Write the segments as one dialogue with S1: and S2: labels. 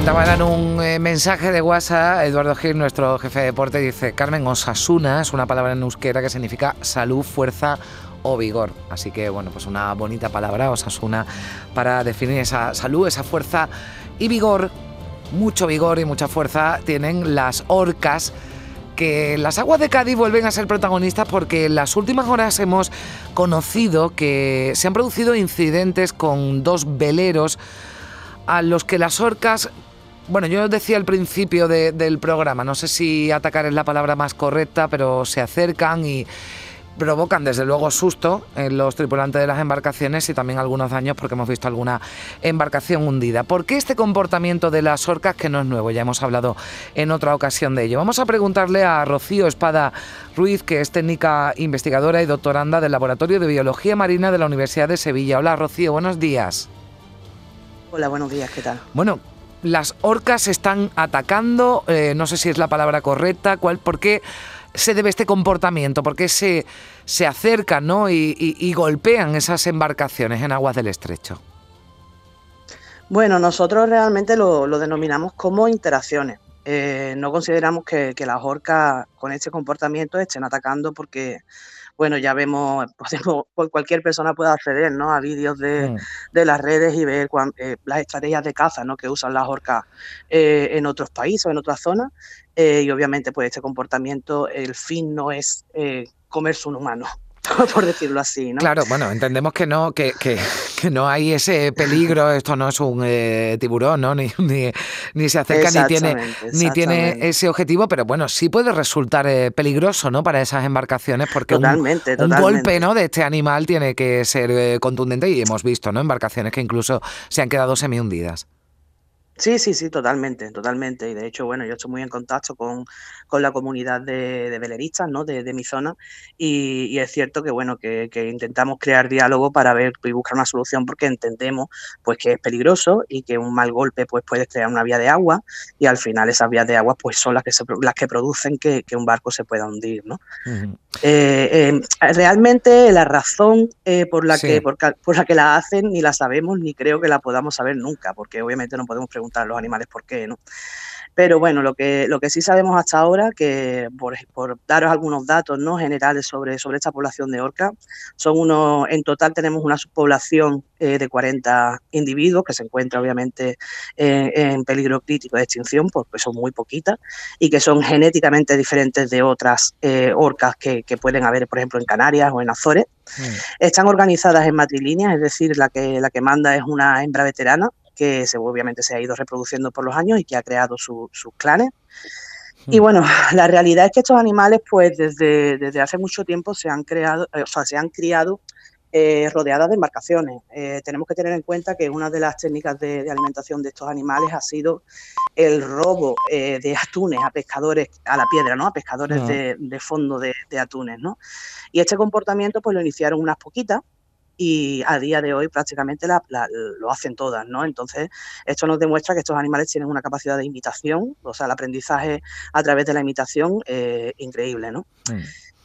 S1: Comentaba en un eh, mensaje de WhatsApp, Eduardo Gil, nuestro jefe de deporte, dice, Carmen, Osasuna es una palabra en euskera que significa salud, fuerza o vigor. Así que, bueno, pues una bonita palabra, Osasuna, para definir esa salud, esa fuerza y vigor. Mucho vigor y mucha fuerza tienen las orcas que las aguas de Cádiz vuelven a ser protagonistas porque en las últimas horas hemos conocido que se han producido incidentes con dos veleros a los que las orcas, bueno, yo decía al principio del programa, no sé si atacar es la palabra más correcta, pero se acercan y provocan desde luego susto en los tripulantes de las embarcaciones y también algunos daños porque hemos visto alguna embarcación hundida. ¿Por qué este comportamiento de las orcas que no es nuevo? Ya hemos hablado en otra ocasión de ello. Vamos a preguntarle a Rocío Espada Ruiz, que es técnica investigadora y doctoranda del Laboratorio de Biología Marina de la Universidad de Sevilla. Hola Rocío, buenos días.
S2: Hola, buenos días, ¿qué tal?
S1: Bueno, las orcas están atacando, eh, no sé si es la palabra correcta, ¿cuál, ¿por qué se debe este comportamiento? ¿Por qué se, se acercan ¿no? y, golpean esas embarcaciones en aguas del estrecho?
S2: Bueno, nosotros realmente lo, denominamos como interacciones. Eh, no consideramos que, que las orcas con este comportamiento estén atacando porque bueno, ya vemos, cualquier persona puede acceder ¿no? a vídeos de, mm. las redes y ver eh, las estrategias de caza ¿no? que usan las orcas eh, en otros países o en otras zonas. Eh, y obviamente, pues este comportamiento, el fin no es comerse un humano. por decirlo así, ¿no?
S1: Claro, bueno, entendemos que no, que, que, no hay ese peligro, esto no es un eh, tiburón, ¿no? Ni, ni, se acerca ni tiene, ni tiene ese objetivo, pero bueno, sí puede resultar eh, peligroso, ¿no? Para esas embarcaciones, porque un, golpe, ¿no? De este animal tiene que ser eh, contundente y hemos visto, ¿no? Embarcaciones que incluso se han quedado semi hundidas.
S2: Sí, sí, sí, totalmente, totalmente. Y de hecho, bueno, yo estoy muy en contacto con, con la comunidad de, de veleristas, ¿no? De, de mi zona. Y, es cierto que, bueno, que, intentamos crear diálogo para ver y buscar una solución porque entendemos, pues, que es peligroso y que un mal golpe, pues, puede crear una vía de agua y al final esas vías de agua, pues, son las que, las que producen que, que un barco se pueda hundir, ¿no? Eh, em, realmente la razón eh, por, la que, por, por, la que la hacen ni la sabemos ni creo que la podamos saber nunca, porque obviamente no podemos preguntar a los animales por qué, ¿no? Pero bueno, lo que, lo que sí sabemos hasta ahora, que por, daros algunos datos ¿no? generales sobre, sobre esta población de orcas, son unos, en total tenemos una subpoblación eh, de 40 individuos que se encuentra obviamente en peligro crítico de extinción, porque son muy poquitas, y que son genéticamente diferentes de otras eh, orcas que, que, pueden haber, por ejemplo, en Canarias o en Azores. Mm. Están organizadas en matrilíneas, es decir, la que, la que manda es una hembra veterana que se, obviamente se ha ido reproduciendo por los años y que ha creado sus clanes. Y hmm. bueno, la realidad es que estos animales, pues desde, desde hace mucho tiempo se han creado, eh, o sea, se han criado eh, rodeadas de embarcaciones. Eh, tenemos que tener en cuenta que una de las técnicas de, alimentación de estos animales ha sido el robo de atunes a pescadores a la piedra, ¿no? A pescadores de, de, fondo de, de, atunes, ¿no? Y este comportamiento, pues lo iniciaron unas poquitas y a día de hoy prácticamente lo hacen todas, ¿no? Entonces, esto nos demuestra que estos animales tienen una capacidad de imitación, o sea, el aprendizaje a través de la imitación eh, increíble, ¿no? Mm.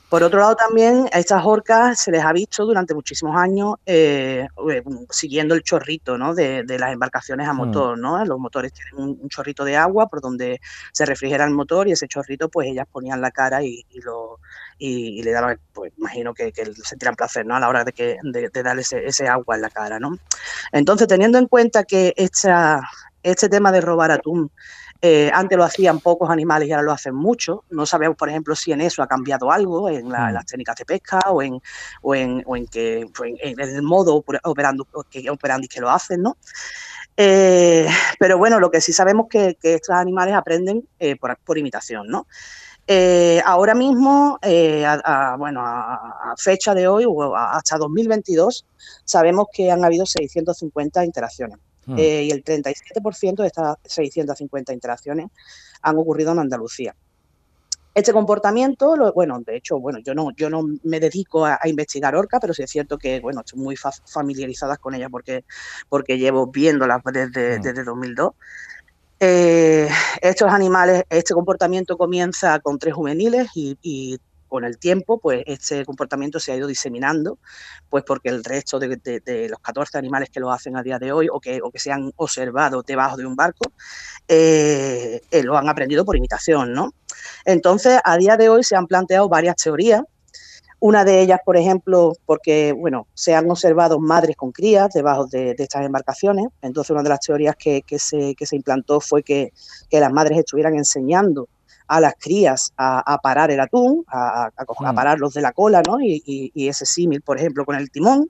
S2: Por otro lado, también a estas orcas se les ha visto durante muchísimos años eh, eh, siguiendo el chorrito ¿no? de, las embarcaciones a mm. motor. ¿no? Los motores tienen un, chorrito de agua por donde se refrigera el motor y ese chorrito, pues ellas ponían la cara y, lo, y, le daban, pues imagino que, que sentirán placer ¿no? a la hora de, que, de, darle ese, agua en la cara. ¿no? Entonces, teniendo en cuenta que esta, este tema de robar atún eh, antes lo hacían pocos animales y ahora lo hacen mucho. No sabemos, por ejemplo, si en eso ha cambiado algo, en, mm. las técnicas de pesca o en, o en, o en que, en, el modo operando que, operando y que lo hacen, ¿no? Eh, pero bueno, lo que sí sabemos es que, estos animales aprenden eh, por, imitación, ¿no? Eh, ahora mismo, a, bueno, a, fecha de hoy, o hasta 2022, sabemos que han habido 650 interacciones. Hmm. y el 37% de estas 650 interacciones han ocurrido en Andalucía. Este comportamiento, bueno, de hecho, bueno, yo no, yo no me dedico a, investigar orca, pero sí es cierto que, bueno, estoy muy familiarizada con ella porque, porque llevo viéndolas desde, mm. desde 2002. Eh, estos animales, este comportamiento comienza con tres juveniles y con el tiempo, pues este comportamiento se ha ido diseminando, pues porque el resto de, los 14 animales que lo hacen a día de hoy o que, o que se han observado debajo de un barco, eh, eh, lo han aprendido por imitación, ¿no? Entonces, a día de hoy se han planteado varias teorías. Una de ellas, por ejemplo, porque bueno, se han observado madres con crías debajo de, estas embarcaciones. Entonces, una de las teorías que, se, que se, implantó fue que, que las madres estuvieran enseñando a las crías a, parar el atún, a, a, mm. pararlos de la cola, ¿no? Y, ese símil, por ejemplo, con el timón.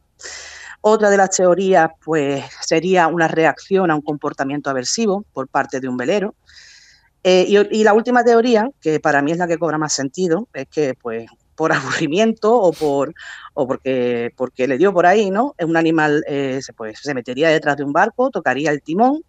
S2: Otra de las teorías, pues, sería una reacción a un comportamiento aversivo por parte de un velero. Eh, y, la última teoría, que para mí es la que cobra más sentido, es que, pues, por aburrimiento o por o porque, porque le dio por ahí, ¿no? Un animal eh, pues, se metería detrás de un barco, tocaría el timón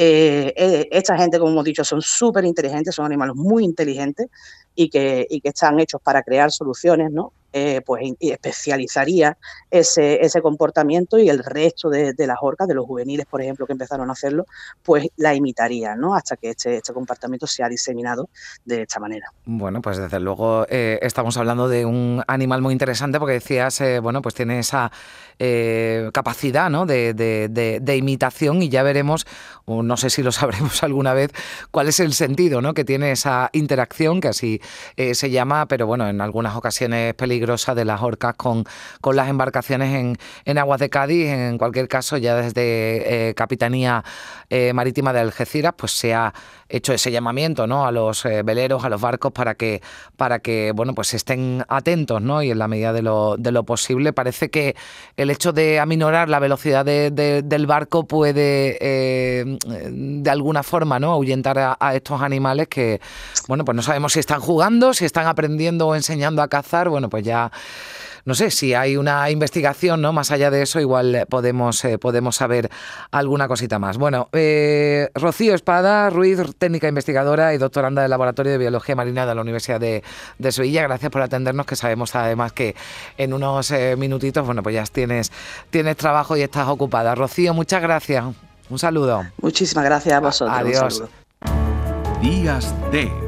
S2: eh, eh, esta gente, como hemos dicho, son súper inteligentes, son animales muy inteligentes y que, y que están hechos para crear soluciones, ¿no? Eh, pues especializaría ese, ese, comportamiento y el resto de, las orcas, de los juveniles, por ejemplo, que empezaron a hacerlo, pues la imitarían, ¿no? Hasta que este, este comportamiento se ha diseminado de esta manera.
S1: Bueno, pues desde luego eh, estamos hablando de un animal muy interesante porque decías, eh, bueno, pues tiene esa capacidad, ¿no? De, de, imitación y ya veremos, no sé si lo sabremos alguna vez, cuál es el sentido, ¿no? Que tiene esa interacción, que así se llama, pero bueno, en algunas ocasiones peligrosa peligrosa de las orcas con, con las embarcaciones en, en aguas de Cádiz. En cualquier caso, ya desde eh, Capitanía eh, Marítima de Algeciras, pues se ha hecho ese llamamiento ¿no? a los eh, veleros, a los barcos, para que, para que bueno, pues estén atentos ¿no? y en la medida de lo, de lo posible. Parece que el hecho de aminorar la velocidad del barco puede de alguna forma ¿no? ahuyentar a, a, estos animales que bueno, pues no sabemos si están jugando, si están aprendiendo o enseñando a cazar. Bueno, pues ya no sé si hay una investigación, ¿no? Más allá de eso, igual podemos, eh, podemos saber alguna cosita más. Bueno, eh, Rocío Espada, Ruiz, técnica investigadora y doctoranda del Laboratorio de Biología Marina de la Universidad de, Sevilla. Gracias por atendernos, que sabemos además que en unos eh, minutitos, bueno, pues ya tienes, tienes trabajo y estás ocupada. Rocío, muchas gracias. Un saludo.
S2: Muchísimas gracias a vosotros.
S1: Adiós.
S3: Días de